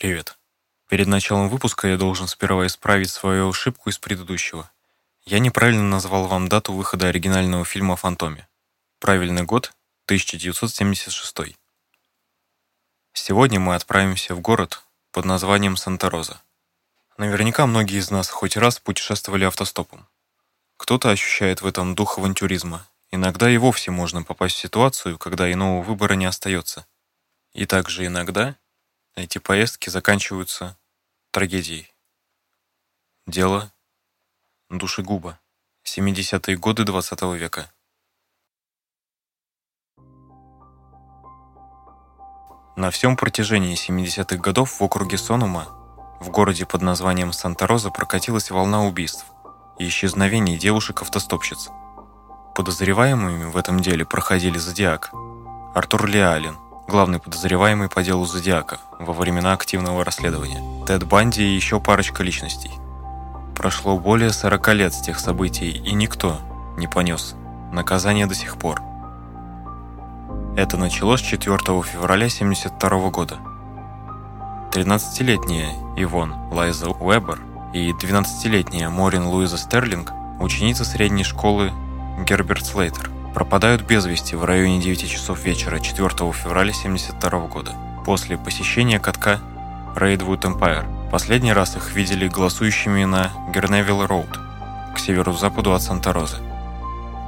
Привет. Перед началом выпуска я должен сперва исправить свою ошибку из предыдущего. Я неправильно назвал вам дату выхода оригинального фильма о фантоме. Правильный год — 1976. Сегодня мы отправимся в город под названием Санта-Роза. Наверняка многие из нас хоть раз путешествовали автостопом. Кто-то ощущает в этом дух авантюризма. Иногда и вовсе можно попасть в ситуацию, когда иного выбора не остается. И также иногда эти поездки заканчиваются трагедией. Дело душегуба. 70-е годы 20 -го века. На всем протяжении 70-х годов в округе Сонума, в городе под названием Санта-Роза, прокатилась волна убийств и исчезновений девушек-автостопщиц. Подозреваемыми в этом деле проходили Зодиак, Артур Леалин, главный подозреваемый по делу Зодиака во времена активного расследования, Тед Банди и еще парочка личностей. Прошло более 40 лет с тех событий, и никто не понес наказание до сих пор. Это началось 4 февраля 1972 года. 13-летняя Ивон Лайза Уэббер и 12-летняя Морин Луиза Стерлинг, ученица средней школы Герберт Слейтер, пропадают без вести в районе 9 часов вечера 4 февраля 1972 года после посещения катка Рейдвуд Empire. Последний раз их видели голосующими на Герневилл Роуд, к северо-западу от Санта-Розы.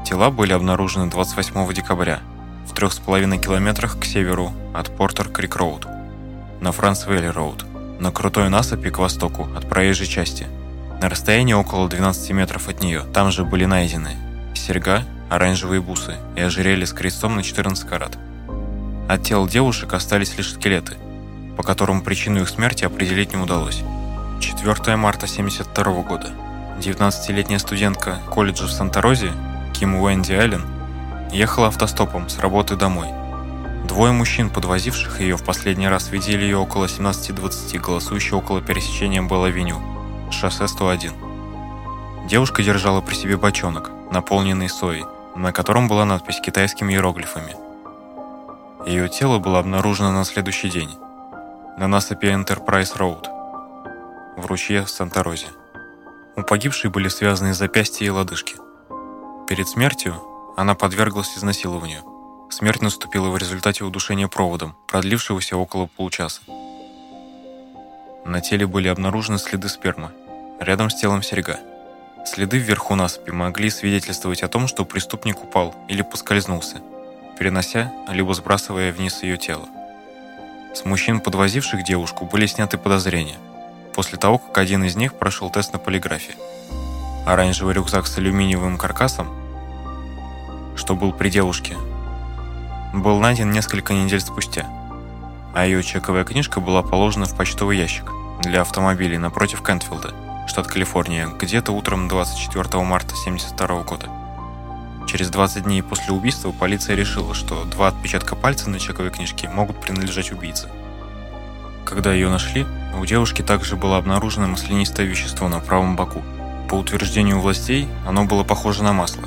Тела были обнаружены 28 декабря в трех с половиной километрах к северу от Портер-Крик-Роуд, на Франсвелли-Роуд, на крутой насыпи к востоку от проезжей части. На расстоянии около 12 метров от нее там же были найдены серьга, оранжевые бусы и ожерелье с крестом на 14 карат. От тел девушек остались лишь скелеты, по которым причину их смерти определить не удалось. 4 марта 1972 года. 19-летняя студентка колледжа в Санта-Розе, Ким Уэнди Аллен, ехала автостопом с работы домой. Двое мужчин, подвозивших ее в последний раз, видели ее около 17.20, голосующей около пересечения Белл-Авеню, шоссе 101. Девушка держала при себе бочонок, наполненный соей, на котором была надпись китайскими иероглифами. Ее тело было обнаружено на следующий день, на насыпи Enterprise Road, в ручье в Санта-Розе. У погибшей были связаны запястья и лодыжки. Перед смертью она подверглась изнасилованию. Смерть наступила в результате удушения проводом, продлившегося около получаса. На теле были обнаружены следы спермы, рядом с телом серьга. Следы вверху насыпи могли свидетельствовать о том, что преступник упал или поскользнулся, перенося либо сбрасывая вниз ее тело. С мужчин, подвозивших девушку, были сняты подозрения, после того, как один из них прошел тест на полиграфе. Оранжевый рюкзак с алюминиевым каркасом что был при девушке, был найден несколько недель спустя, а ее чековая книжка была положена в почтовый ящик для автомобилей напротив Кентфилда, штат Калифорния, где-то утром 24 марта 1972 года. Через 20 дней после убийства полиция решила, что два отпечатка пальца на чековой книжке могут принадлежать убийце. Когда ее нашли, у девушки также было обнаружено маслянистое вещество на правом боку. По утверждению властей, оно было похоже на масло,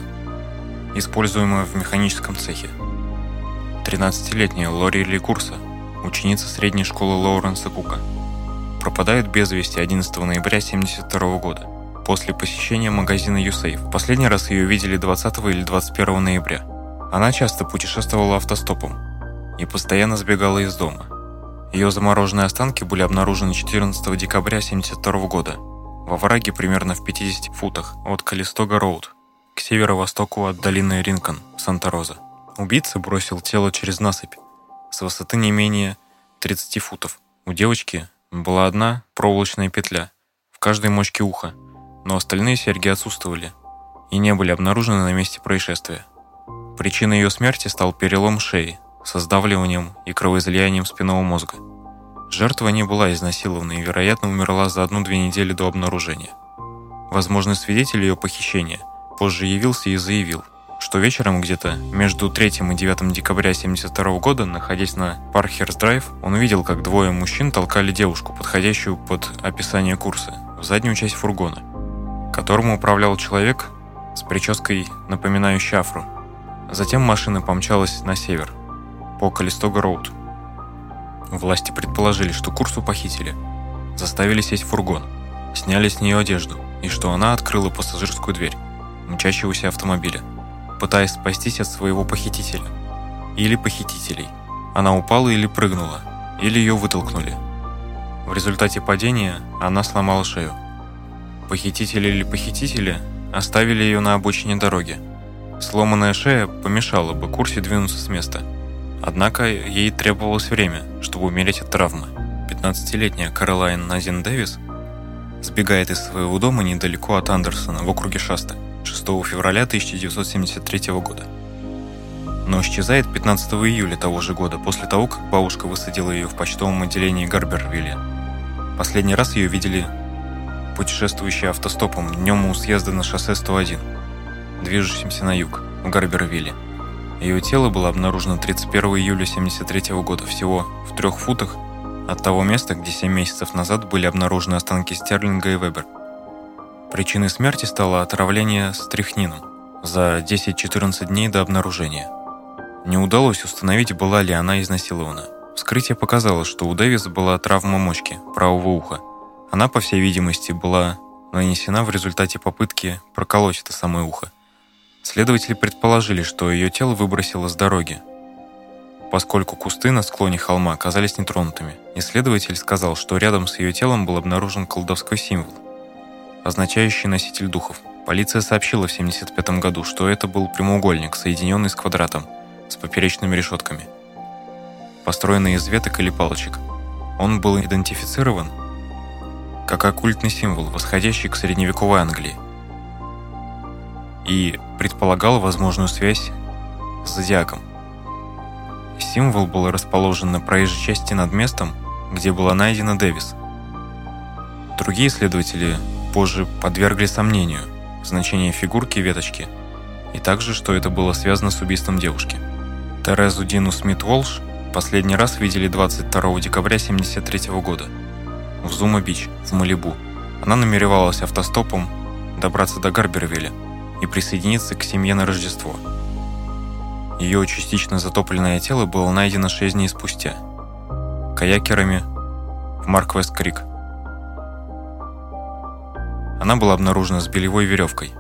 используемое в механическом цехе. 13-летняя Лори Ли Курса, ученица средней школы Лоуренса Кука, пропадает без вести 11 ноября 1972 года после посещения магазина YouSafe. Последний раз ее видели 20 или 21 ноября. Она часто путешествовала автостопом и постоянно сбегала из дома. Ее замороженные останки были обнаружены 14 декабря 1972 года во враге примерно в 50 футах от Калистога-Роуд к северо-востоку от долины Ринкон, Санта-Роза. Убийца бросил тело через насыпь с высоты не менее 30 футов. У девочки была одна проволочная петля в каждой мочке уха, но остальные серьги отсутствовали и не были обнаружены на месте происшествия. Причиной ее смерти стал перелом шеи со сдавливанием и кровоизлиянием спинного мозга. Жертва не была изнасилована и, вероятно, умерла за одну-две недели до обнаружения. Возможный свидетель ее похищения – позже явился и заявил, что вечером где-то между 3 и 9 декабря 1972 года, находясь на Пархерс Драйв, он увидел, как двое мужчин толкали девушку, подходящую под описание курса, в заднюю часть фургона, которому управлял человек с прической, напоминающей афро. Затем машина помчалась на север, по Калистога-Роуд. Власти предположили, что Курсу похитили, заставили сесть в фургон, сняли с нее одежду и что она открыла пассажирскую дверь мчащегося автомобиля, пытаясь спастись от своего похитителя или похитителей. Она упала или прыгнула, или ее вытолкнули. В результате падения она сломала шею. Похитители или похитители оставили ее на обочине дороги. Сломанная шея помешала бы Курсе двинуться с места. Однако ей требовалось время, чтобы умереть от травмы. 15-летняя Каролайн Назин Дэвис сбегает из своего дома недалеко от Андерсона в округе Шаста 6 февраля 1973 года. Но исчезает 15 июля того же года, после того, как бабушка высадила ее в почтовом отделении Гарбервилля. Последний раз ее видели путешествующие автостопом днем у съезда на шоссе 101, движущимся на юг, в Гарбервилле. Ее тело было обнаружено 31 июля 1973 года, всего в трех футах от того места, где 7 месяцев назад были обнаружены останки Стерлинга и Вебер. Причиной смерти стало отравление стрихнином за 10-14 дней до обнаружения. Не удалось установить, была ли она изнасилована. Вскрытие показало, что у Дэвис была травма мочки правого уха. Она, по всей видимости, была нанесена в результате попытки проколоть это самое ухо. Следователи предположили, что ее тело выбросило с дороги, поскольку кусты на склоне холма оказались нетронутыми. Исследователь сказал, что рядом с ее телом был обнаружен колдовской символ, означающий носитель духов. Полиция сообщила в 1975 году, что это был прямоугольник, соединенный с квадратом, с поперечными решетками, построенный из веток или палочек. Он был идентифицирован как оккультный символ, восходящий к средневековой Англии, и предполагал возможную связь с зодиаком – Символ был расположен на проезжей части над местом, где была найдена Дэвис. Другие исследователи позже подвергли сомнению значение фигурки веточки и также, что это было связано с убийством девушки. Терезу Дину Смит-Волш последний раз видели 22 декабря 1973 года в Зума-Бич в Малибу. Она намеревалась автостопом добраться до Гарбервилля и присоединиться к семье на Рождество – ее частично затопленное тело было найдено 6 дней спустя каякерами в Марквест-Крик. Она была обнаружена с белевой веревкой.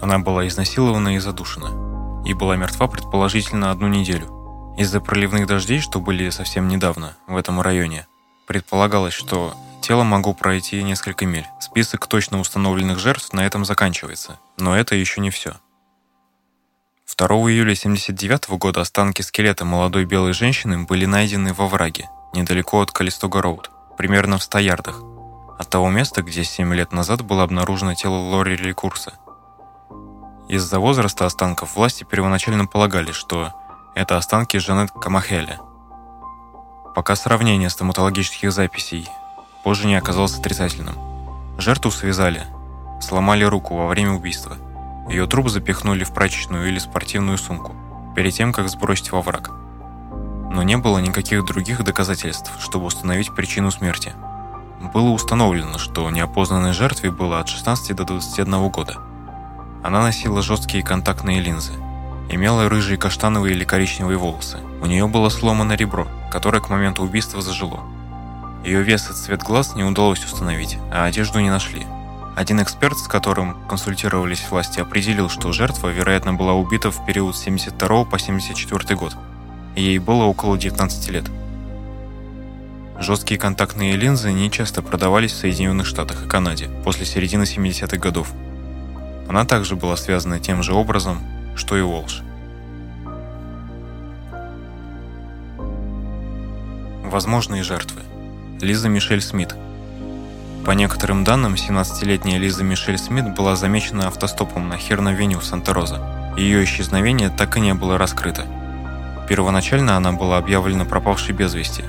Она была изнасилована и задушена, и была мертва предположительно одну неделю. Из-за проливных дождей, что были совсем недавно в этом районе, предполагалось, что тело могло пройти несколько миль. Список точно установленных жертв на этом заканчивается, но это еще не все. 2 июля 1979 года останки скелета молодой белой женщины были найдены во враге, недалеко от Калистога-Роуд, примерно в 100 ярдах, от того места, где 7 лет назад было обнаружено тело Лори Рекурса. Из-за возраста останков власти первоначально полагали, что это останки Жанет Камахеля. Пока сравнение стоматологических записей позже не оказалось отрицательным. Жертву связали, сломали руку во время убийства – ее труп запихнули в прачечную или спортивную сумку, перед тем, как сбросить во враг. Но не было никаких других доказательств, чтобы установить причину смерти. Было установлено, что неопознанной жертве было от 16 до 21 года. Она носила жесткие контактные линзы, имела рыжие каштановые или коричневые волосы. У нее было сломано ребро, которое к моменту убийства зажило. Ее вес и цвет глаз не удалось установить, а одежду не нашли. Один эксперт, с которым консультировались власти, определил, что жертва, вероятно, была убита в период с 72 по 74 год. Ей было около 19 лет. Жесткие контактные линзы не часто продавались в Соединенных Штатах и Канаде после середины 70-х годов. Она также была связана тем же образом, что и Волш. Возможные жертвы. Лиза Мишель Смит – по некоторым данным, 17-летняя Лиза Мишель Смит была замечена автостопом на Херна-Веню в Санта-Роза. Ее исчезновение так и не было раскрыто. Первоначально она была объявлена пропавшей без вести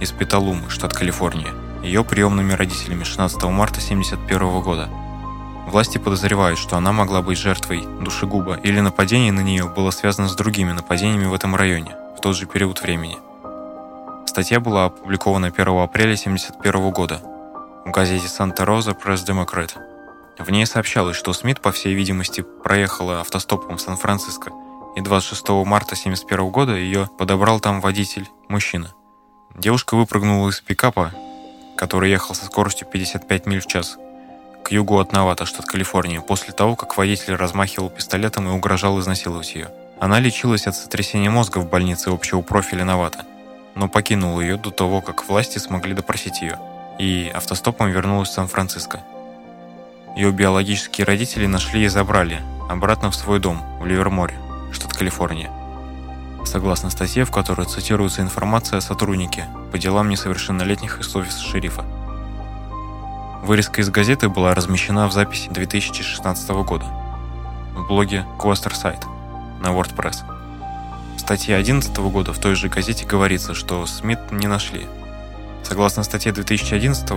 из Петалумы, штат Калифорния, ее приемными родителями 16 марта 1971 года. Власти подозревают, что она могла быть жертвой душегуба или нападение на нее было связано с другими нападениями в этом районе в тот же период времени. Статья была опубликована 1 апреля 1971 года в газете «Санта-Роза Пресс-Демократ». В ней сообщалось, что Смит, по всей видимости, проехала автостопом в Сан-Франциско, и 26 марта 1971 года ее подобрал там водитель, мужчина. Девушка выпрыгнула из пикапа, который ехал со скоростью 55 миль в час, к югу от Навата, штат Калифорния, после того, как водитель размахивал пистолетом и угрожал изнасиловать ее. Она лечилась от сотрясения мозга в больнице общего профиля Навата, но покинула ее до того, как власти смогли допросить ее, и автостопом вернулась в Сан-Франциско. Ее биологические родители нашли и забрали обратно в свой дом в Ливерморе, штат Калифорния согласно статье, в которой цитируется информация о сотруднике по делам несовершеннолетних из офиса шерифа. Вырезка из газеты была размещена в записи 2016 года в блоге Quaster Site на WordPress. В статье 2011 года в той же газете говорится, что Смит не нашли. Согласно статье 2011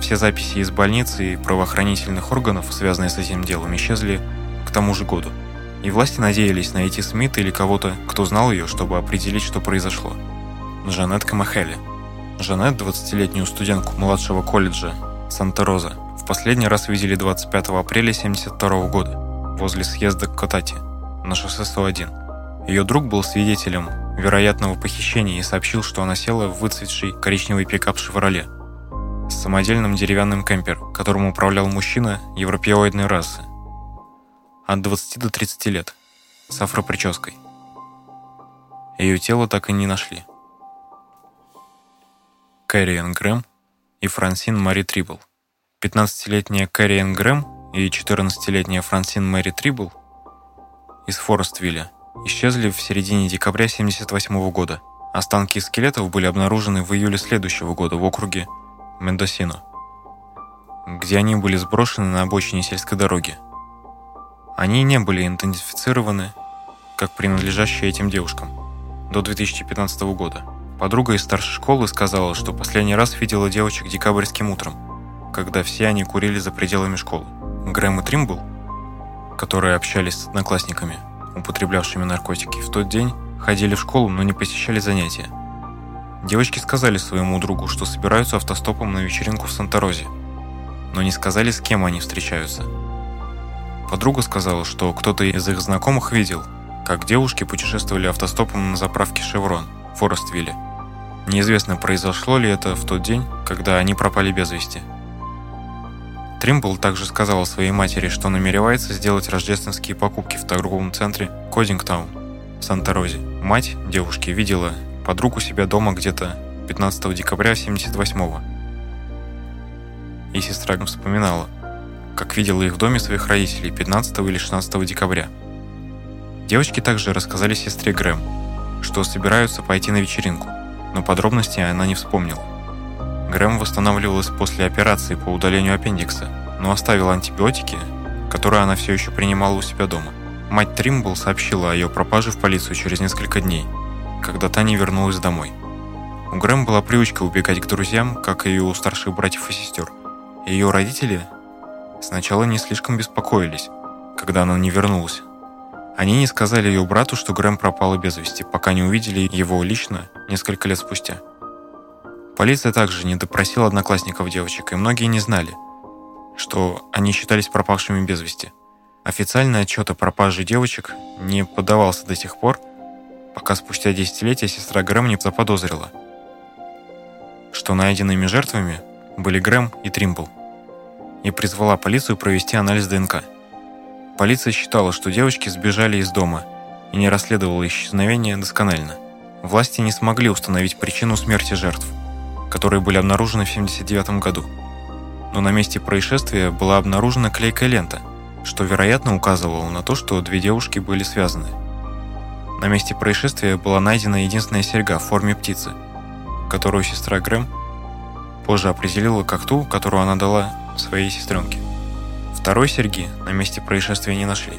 все записи из больницы и правоохранительных органов, связанные с этим делом, исчезли к тому же году – и власти надеялись найти Смита или кого-то, кто знал ее, чтобы определить, что произошло. Жанет Камахели. Жанет, 20-летнюю студентку младшего колледжа Санта-Роза, в последний раз видели 25 апреля 1972 года возле съезда Котати на шоссе 101. Ее друг был свидетелем вероятного похищения и сообщил, что она села в выцветший коричневый пикап «Шевроле» с самодельным деревянным кемпер, которым управлял мужчина европеоидной расы, от 20 до 30 лет, с афропрической. Ее тело так и не нашли. Кэрриэн Грэм и Франсин Мари Трибл. 15-летняя Кэрриэн Грэм и 14-летняя Франсин Мэри Трибл из Форествилля исчезли в середине декабря 1978 года. Останки скелетов были обнаружены в июле следующего года в округе Мендосино, где они были сброшены на обочине сельской дороги – они не были идентифицированы как принадлежащие этим девушкам до 2015 года. Подруга из старшей школы сказала, что последний раз видела девочек декабрьским утром, когда все они курили за пределами школы. Грэм и Тримбл, которые общались с одноклассниками, употреблявшими наркотики, в тот день ходили в школу, но не посещали занятия. Девочки сказали своему другу, что собираются автостопом на вечеринку в Санта-Розе, но не сказали, с кем они встречаются – Подруга сказала, что кто-то из их знакомых видел, как девушки путешествовали автостопом на заправке «Шеврон» в Форествилле. Неизвестно, произошло ли это в тот день, когда они пропали без вести. Тримбл также сказала своей матери, что намеревается сделать рождественские покупки в торговом центре Кодингтаун в Санта-Розе. Мать девушки видела подругу себя дома где-то 15 декабря 78-го. И сестра вспоминала – как видела их в доме своих родителей 15 или 16 декабря. Девочки также рассказали сестре Грэм, что собираются пойти на вечеринку, но подробностей она не вспомнила. Грэм восстанавливалась после операции по удалению аппендикса, но оставила антибиотики, которые она все еще принимала у себя дома. Мать Тримбл сообщила о ее пропаже в полицию через несколько дней, когда та не вернулась домой. У Грэм была привычка убегать к друзьям, как и у старших братьев и сестер. Ее родители Сначала не слишком беспокоились, когда она не вернулась. Они не сказали ее брату, что Грэм пропала без вести, пока не увидели его лично несколько лет спустя. Полиция также не допросила одноклассников девочек, и многие не знали, что они считались пропавшими без вести. Официальный отчет о пропаже девочек не подавался до сих пор, пока спустя десятилетия сестра Грэм не заподозрила, что найденными жертвами были Грэм и Тримбл и призвала полицию провести анализ ДНК. Полиция считала, что девочки сбежали из дома и не расследовала исчезновение досконально. Власти не смогли установить причину смерти жертв, которые были обнаружены в 1979 году. Но на месте происшествия была обнаружена клейкая лента, что, вероятно, указывало на то, что две девушки были связаны. На месте происшествия была найдена единственная серьга в форме птицы, которую сестра Грэм позже определила как ту, которую она дала своей сестренке. Второй серьги на месте происшествия не нашли.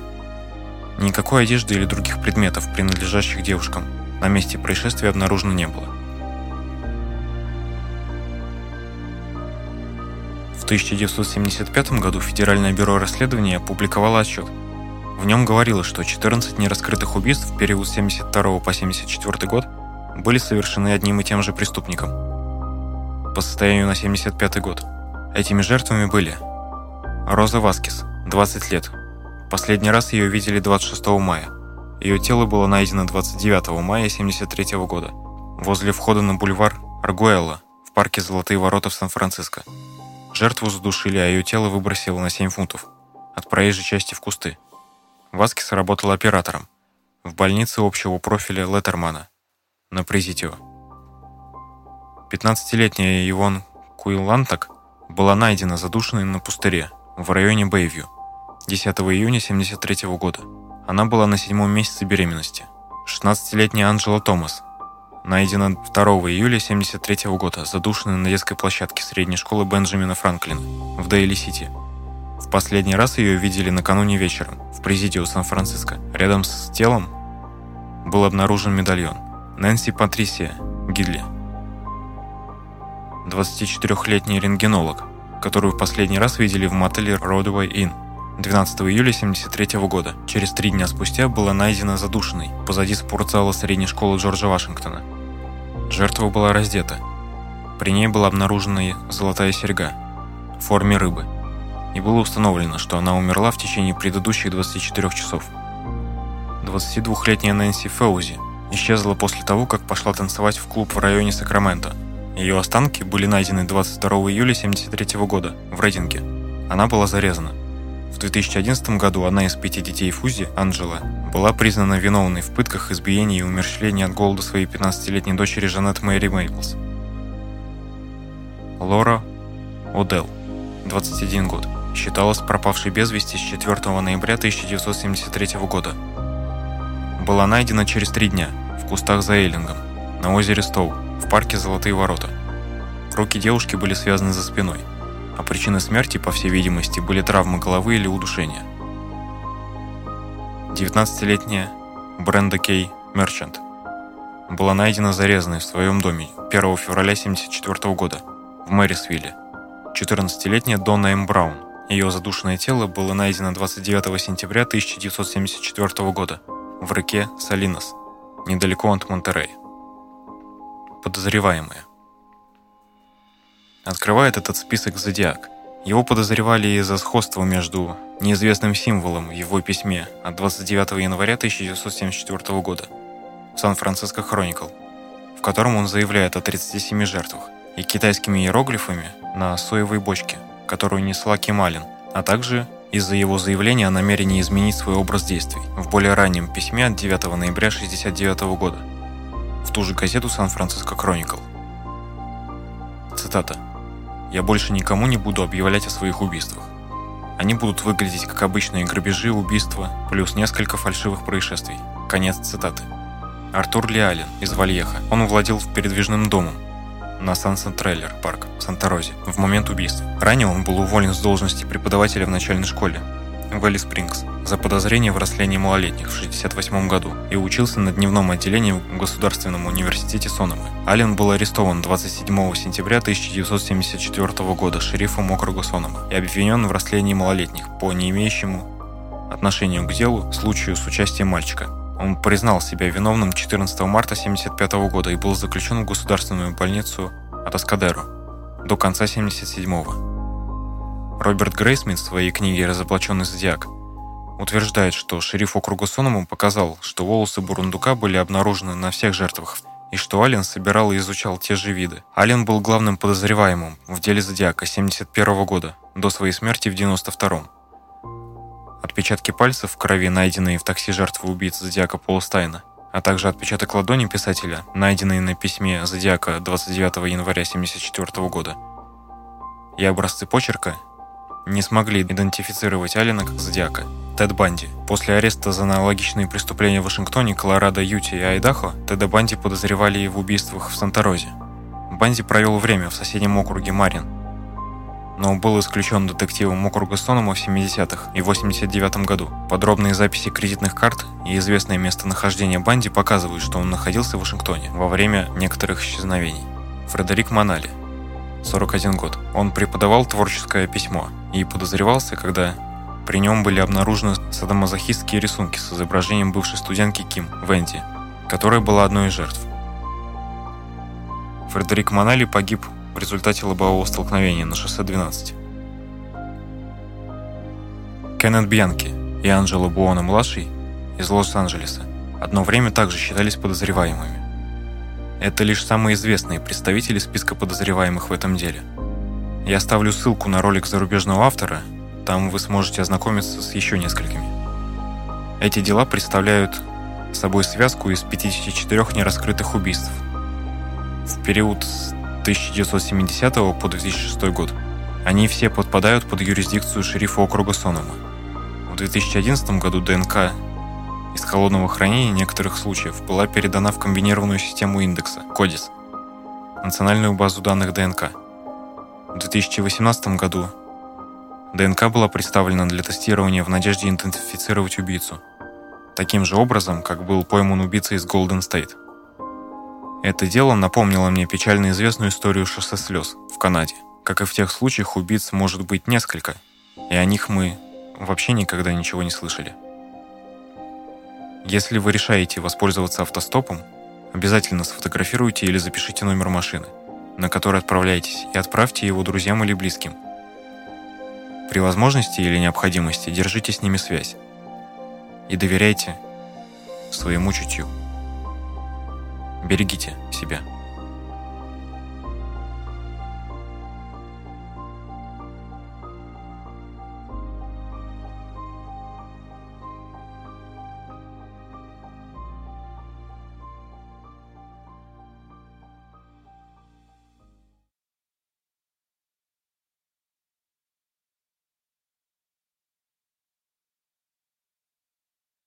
Никакой одежды или других предметов, принадлежащих девушкам, на месте происшествия обнаружено не было. В 1975 году Федеральное бюро расследования опубликовало отчет. В нем говорилось, что 14 нераскрытых убийств в период с 72 по 74 год были совершены одним и тем же преступником. По состоянию на 75 год – Этими жертвами были Роза Васкис, 20 лет. Последний раз ее видели 26 мая. Ее тело было найдено 29 мая 1973 года возле входа на бульвар Аргуэлла в парке Золотые ворота в Сан-Франциско. Жертву задушили, а ее тело выбросило на 7 фунтов от проезжей части в кусты. Васкис работал оператором в больнице общего профиля Леттермана на Президио. 15-летняя Ивон Куилантак была найдена задушенной на пустыре в районе Бэйвью 10 июня 1973 года. Она была на седьмом месяце беременности. 16-летняя Анджела Томас найдена 2 июля 1973 года, задушенной на детской площадке средней школы Бенджамина Франклина в Дейли-Сити. В последний раз ее видели накануне вечером в президио Сан-Франциско. Рядом с телом был обнаружен медальон. Нэнси Патрисия Гидли, 24-летний рентгенолог, которую в последний раз видели в мотеле Родуэй Inn 12 июля 1973 года. Через три дня спустя была найдена задушенной позади спортзала средней школы Джорджа Вашингтона. Жертва была раздета. При ней была обнаружена золотая серьга в форме рыбы. И было установлено, что она умерла в течение предыдущих 24 часов. 22-летняя Нэнси Феузи исчезла после того, как пошла танцевать в клуб в районе Сакраменто. Ее останки были найдены 22 июля 1973 года в Рейдинге. Она была зарезана. В 2011 году одна из пяти детей Фузи, Анджела, была признана виновной в пытках, избиении и умерщвлении от голода своей 15-летней дочери Жанет Мэри Мейблс. Лора Одел, 21 год, считалась пропавшей без вести с 4 ноября 1973 года. Была найдена через три дня в кустах за Эйлингом, на озере Стоу, в парке Золотые ворота. Руки девушки были связаны за спиной, а причиной смерти, по всей видимости, были травмы головы или удушение. 19-летняя Бренда Кей Мерчант была найдена зарезанной в своем доме 1 февраля 1974 года в Мэрисвилле. 14-летняя Донна М. Браун. Ее задушенное тело было найдено 29 сентября 1974 года в реке Салинос, недалеко от Монтерея. Подозреваемые. Открывает этот список Зодиак. Его подозревали из-за сходства между неизвестным символом в его письме от 29 января 1974 года в Сан-Франциско Хроникл, в котором он заявляет о 37 жертвах, и китайскими иероглифами на соевой бочке, которую несла Кемалин, а также из-за его заявления о намерении изменить свой образ действий в более раннем письме от 9 ноября 1969 года в ту же газету «Сан-Франциско Кроникл». Цитата. «Я больше никому не буду объявлять о своих убийствах. Они будут выглядеть как обычные грабежи, убийства, плюс несколько фальшивых происшествий». Конец цитаты. Артур Лиалин из Вальеха. Он владел передвижным домом на Сансен Трейлер парк в Санта-Розе в момент убийства. Ранее он был уволен с должности преподавателя в начальной школе Вэлли Спрингс за подозрение в растлении малолетних в 1968 году и учился на дневном отделении в Государственном университете Сономы. Аллен был арестован 27 сентября 1974 года шерифом округа Сонома и обвинен в растлении малолетних по не имеющему отношению к делу случаю с участием мальчика. Он признал себя виновным 14 марта 1975 года и был заключен в государственную больницу Атаскадеру до конца 1977 года. Роберт Грейсмит в своей книге «Разоблаченный зодиак» утверждает, что шериф округа Соному показал, что волосы Бурундука были обнаружены на всех жертвах, и что Аллен собирал и изучал те же виды. Аллен был главным подозреваемым в деле Зодиака 71 года, до своей смерти в 92-м. Отпечатки пальцев в крови, найденные в такси жертвы убийцы Зодиака Полустайна, а также отпечаток ладони писателя, найденный на письме Зодиака 29 января 74 года, и образцы почерка не смогли идентифицировать Алина как зодиака. Тед Банди. После ареста за аналогичные преступления в Вашингтоне, Колорадо, Юте и Айдахо, Теда Банди подозревали и в убийствах в Санта-Розе. Банди провел время в соседнем округе Марин, но был исключен детективом округа Сонома в 70-х и 89 году. Подробные записи кредитных карт и известное местонахождение Банди показывают, что он находился в Вашингтоне во время некоторых исчезновений. Фредерик Манали, 41 год. Он преподавал творческое письмо и подозревался, когда при нем были обнаружены садомазохистские рисунки с изображением бывшей студентки Ким Венди, которая была одной из жертв. Фредерик Манали погиб в результате лобового столкновения на шоссе 12. Кеннет Бьянки и Анджело Буона-младший из Лос-Анджелеса одно время также считались подозреваемыми. Это лишь самые известные представители списка подозреваемых в этом деле. Я оставлю ссылку на ролик зарубежного автора, там вы сможете ознакомиться с еще несколькими. Эти дела представляют собой связку из 54 нераскрытых убийств. В период с 1970 по 2006 год они все подпадают под юрисдикцию шерифа округа Сонома. В 2011 году ДНК из холодного хранения некоторых случаев была передана в комбинированную систему индекса CODIS, национальную базу данных ДНК. В 2018 году ДНК была представлена для тестирования в надежде идентифицировать убийцу, таким же образом, как был пойман убийца из Голден Стейт. Это дело напомнило мне печально известную историю шоссе слез в Канаде. Как и в тех случаях, убийц может быть несколько, и о них мы вообще никогда ничего не слышали. Если вы решаете воспользоваться автостопом, обязательно сфотографируйте или запишите номер машины, на которой отправляетесь, и отправьте его друзьям или близким. При возможности или необходимости держите с ними связь и доверяйте своему чутью. Берегите себя.